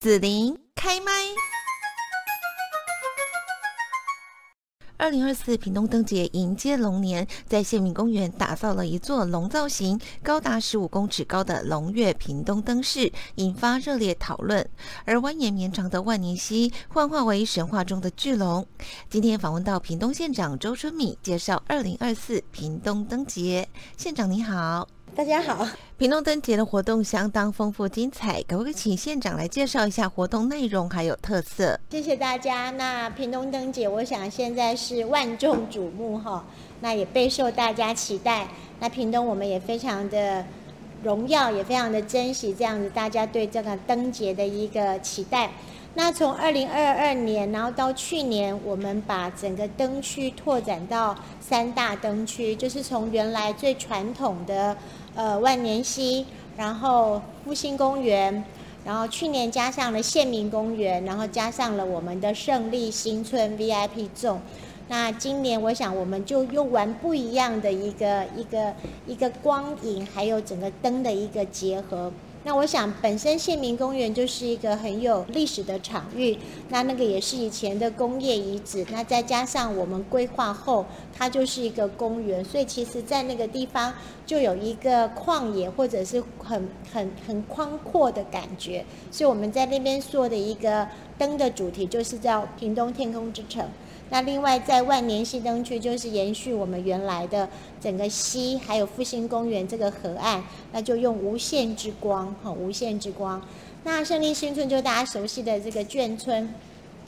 子琳开麦。二零二四屏东灯节迎接龙年，在县民公园打造了一座龙造型、高达十五公尺高的龙跃屏东灯饰，引发热烈讨论。而蜿蜒绵长的万年溪幻化为神话中的巨龙。今天访问到屏东县长周春米，介绍二零二四屏东灯节。县长你好。大家好，屏东灯节的活动相当丰富精彩，可不可以请县长来介绍一下活动内容还有特色？谢谢大家。那屏东灯节，我想现在是万众瞩目哈，那也备受大家期待。那屏东我们也非常的荣耀，也非常的珍惜这样子大家对这个灯节的一个期待。那从二零二二年，然后到去年，我们把整个灯区拓展到三大灯区，就是从原来最传统的呃万年溪，然后复兴公园，然后去年加上了县民公园，然后加上了我们的胜利新村 VIP 众。那今年我想我们就用完不一样的一个一个一个光影，还有整个灯的一个结合。那我想，本身县民公园就是一个很有历史的场域，那那个也是以前的工业遗址，那再加上我们规划后，它就是一个公园，所以其实在那个地方就有一个旷野或者是很很很宽阔的感觉，所以我们在那边做的一个灯的主题就是叫屏东天空之城。那另外在万年溪灯区，就是延续我们原来的整个西，还有复兴公园这个河岸，那就用无限之光，哈，无限之光。那胜利新村就大家熟悉的这个眷村。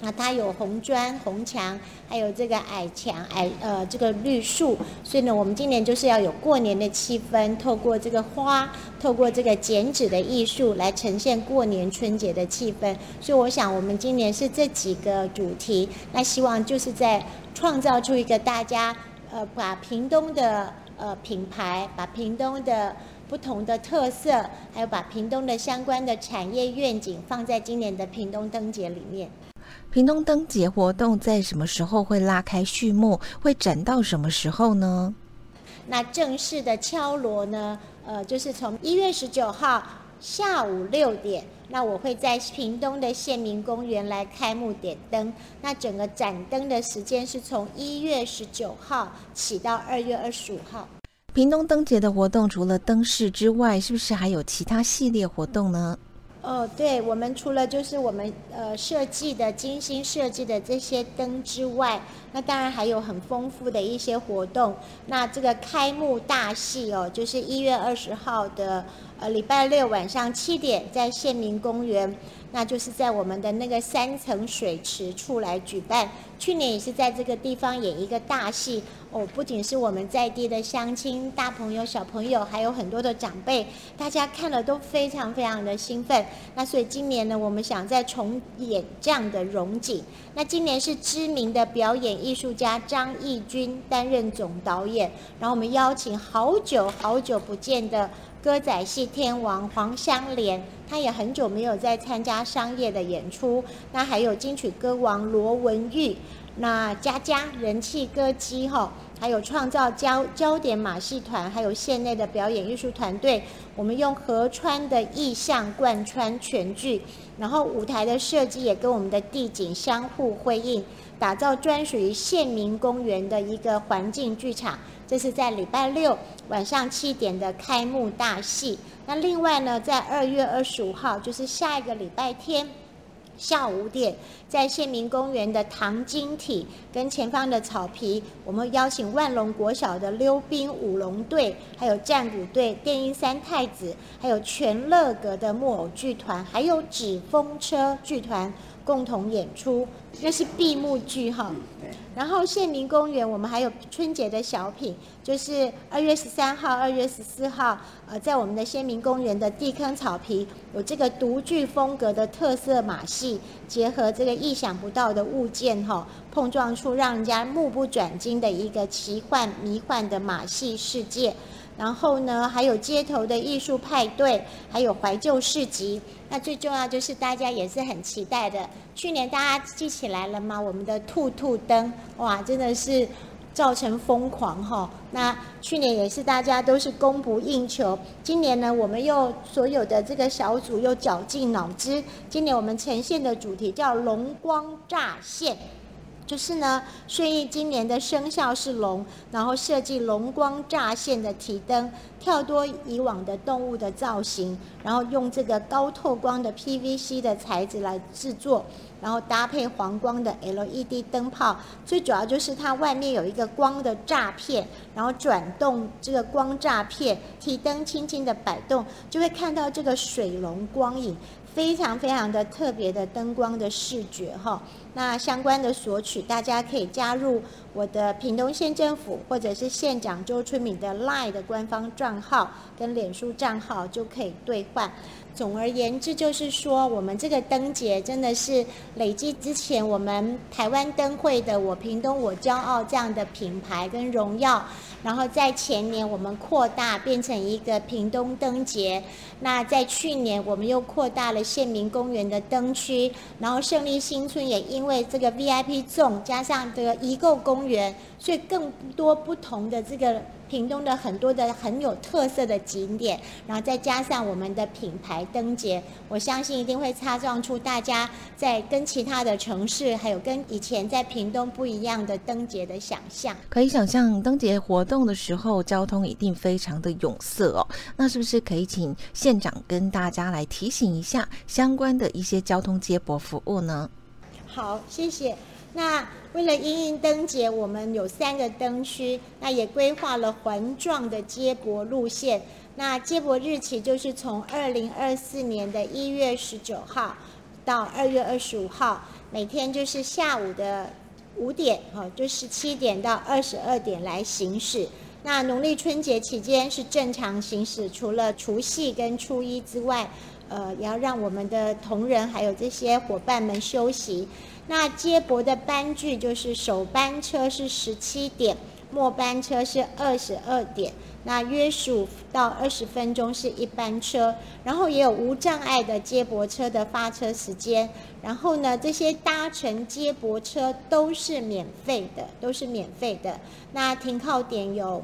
那它有红砖、红墙，还有这个矮墙、矮呃这个绿树，所以呢，我们今年就是要有过年的气氛，透过这个花，透过这个剪纸的艺术来呈现过年春节的气氛。所以我想，我们今年是这几个主题，那希望就是在创造出一个大家呃把屏东的呃品牌，把屏东的不同的特色，还有把屏东的相关的产业愿景放在今年的屏东灯节里面。屏东灯节活动在什么时候会拉开序幕？会展到什么时候呢？那正式的敲锣呢？呃，就是从一月十九号下午六点，那我会在屏东的县民公园来开幕点灯。那整个展灯的时间是从一月十九号起到二月二十五号。屏东灯节的活动除了灯饰之外，是不是还有其他系列活动呢？哦，对，我们除了就是我们呃设计的精心设计的这些灯之外，那当然还有很丰富的一些活动。那这个开幕大戏哦，就是一月二十号的呃礼拜六晚上七点，在县民公园。那就是在我们的那个三层水池处来举办。去年也是在这个地方演一个大戏哦，不仅是我们在地的乡亲、大朋友、小朋友，还有很多的长辈，大家看了都非常非常的兴奋。那所以今年呢，我们想再重演这样的荣景。那今年是知名的表演艺术家张义军担任总导演，然后我们邀请好久好久不见的。歌仔戏天王黄香莲，他也很久没有在参加商业的演出。那还有金曲歌王罗文玉，那佳佳人气歌姬哈，还有创造焦焦点马戏团，还有县内的表演艺术团队，我们用河川的意象贯穿全剧，然后舞台的设计也跟我们的地景相互辉映，打造专属于县民公园的一个环境剧场。这是在礼拜六晚上七点的开幕大戏。那另外呢，在二月二十五号，就是下一个礼拜天下午五点，在县民公园的糖晶体跟前方的草皮，我们邀请万隆国小的溜冰舞龙队，还有战鼓队、电音三太子，还有全乐阁的木偶剧团，还有纸风车剧团。共同演出，那是闭幕剧哈。然后县民公园，我们还有春节的小品，就是二月十三号、二月十四号，呃，在我们的县民公园的地坑草皮，有这个独具风格的特色马戏，结合这个意想不到的物件哈，碰撞出让人家目不转睛的一个奇幻迷幻的马戏世界。然后呢，还有街头的艺术派对，还有怀旧市集。那最重要就是大家也是很期待的。去年大家记起来了吗？我们的兔兔灯，哇，真的是造成疯狂哈。那去年也是大家都是供不应求，今年呢，我们又所有的这个小组又绞尽脑汁，今年我们呈现的主题叫龙光乍现。就是呢，顺义今年的生肖是龙，然后设计龙光乍现的提灯，跳脱以往的动物的造型，然后用这个高透光的 PVC 的材质来制作，然后搭配黄光的 LED 灯泡，最主要就是它外面有一个光的栅片，然后转动这个光栅片，提灯轻轻的摆动，就会看到这个水龙光影。非常非常的特别的灯光的视觉哈，那相关的索取，大家可以加入我的屏东县政府或者是县长周春米的 LINE 的官方账号跟脸书账号就可以兑换。总而言之，就是说我们这个灯节真的是累积之前我们台湾灯会的“我屏东我骄傲”这样的品牌跟荣耀。然后在前年，我们扩大变成一个屏东灯节。那在去年，我们又扩大了县民公园的灯区。然后胜利新村也因因为这个 VIP Zone 加上这个遗构公园，所以更多不同的这个。屏东的很多的很有特色的景点，然后再加上我们的品牌灯节，我相信一定会擦撞出大家在跟其他的城市，还有跟以前在屏东不一样的灯节的想象。可以想象灯节活动的时候，交通一定非常的拥塞哦。那是不是可以请县长跟大家来提醒一下相关的一些交通接驳服务呢？好，谢谢。那为了因应灯节，我们有三个灯区，那也规划了环状的接驳路线。那接驳日期就是从二零二四年的一月十九号到二月二十五号，每天就是下午的五点，哈，就十七点到二十二点来行驶。那农历春节期间是正常行驶，除了除夕跟初一之外，呃，也要让我们的同仁还有这些伙伴们休息。那接驳的班距就是首班车是十七点，末班车是二十二点，那约十五到二十分钟是一班车，然后也有无障碍的接驳车的发车时间，然后呢，这些搭乘接驳车都是免费的，都是免费的。那停靠点有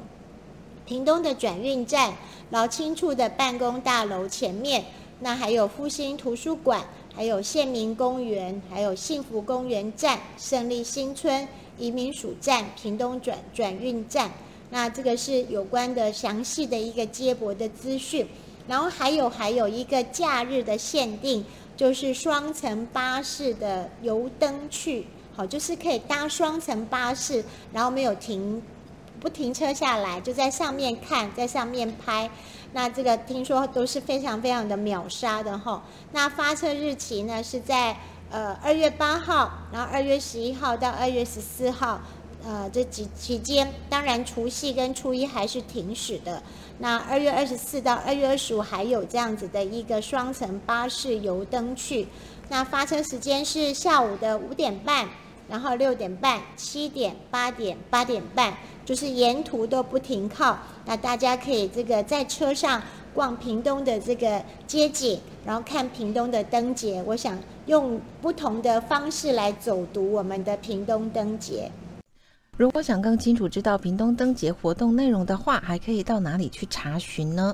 屏东的转运站、劳青处的办公大楼前面，那还有复兴图书馆。还有县民公园，还有幸福公园站、胜利新村、移民署站、屏东转转运站。那这个是有关的详细的一个接驳的资讯。然后还有还有一个假日的限定，就是双层巴士的油灯去，好，就是可以搭双层巴士，然后没有停，不停车下来，就在上面看，在上面拍。那这个听说都是非常非常的秒杀的哈。那发车日期呢是在呃二月八号，然后二月十一号到二月十四号，呃这几期间，当然除夕跟初一还是停驶的。那二月二十四到二月二十五还有这样子的一个双层巴士游灯去。那发车时间是下午的五点半，然后六点半、七点、八点、八点半。就是沿途都不停靠，那大家可以这个在车上逛屏东的这个街景，然后看屏东的灯节。我想用不同的方式来走读我们的屏东灯节。如果想更清楚知道屏东灯节活动内容的话，还可以到哪里去查询呢？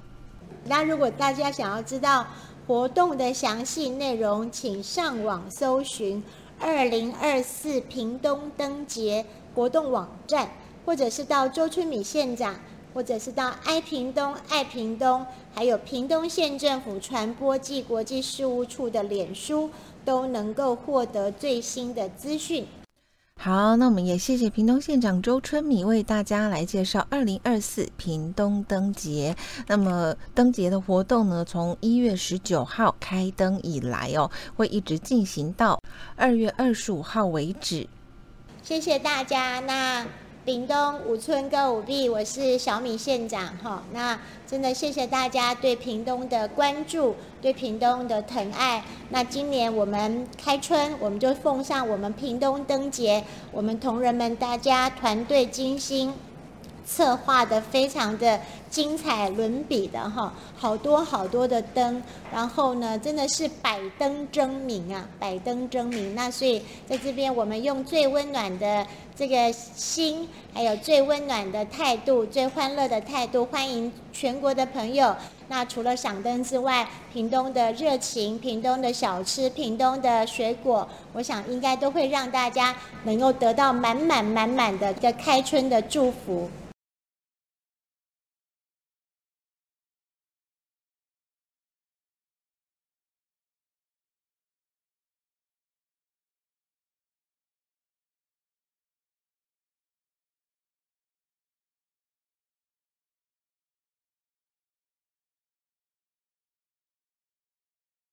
那如果大家想要知道活动的详细内容，请上网搜寻二零二四屏东灯节活动网站。或者是到周春米县长，或者是到爱屏东爱屏东，还有屏东县政府传播暨国际事务处的脸书，都能够获得最新的资讯。好，那我们也谢谢屏东县长周春米为大家来介绍二零二四屏东灯节。那么灯节的活动呢，从一月十九号开灯以来哦，会一直进行到二月二十五号为止。谢谢大家。那。屏东五村歌舞伎，我是小米县长哈。那真的谢谢大家对屏东的关注，对屏东的疼爱。那今年我们开春，我们就奉上我们屏东灯节，我们同仁们大家团队精心策划的非常的精彩伦比的哈，好多好多的灯，然后呢，真的是百灯争鸣啊，百灯争鸣。那所以在这边，我们用最温暖的这个心，还有最温暖的态度，最欢乐的态度，欢迎全国的朋友。那除了赏灯之外，屏东的热情、屏东的小吃、屏东的水果，我想应该都会让大家能够得到满满满满的一个开春的祝福。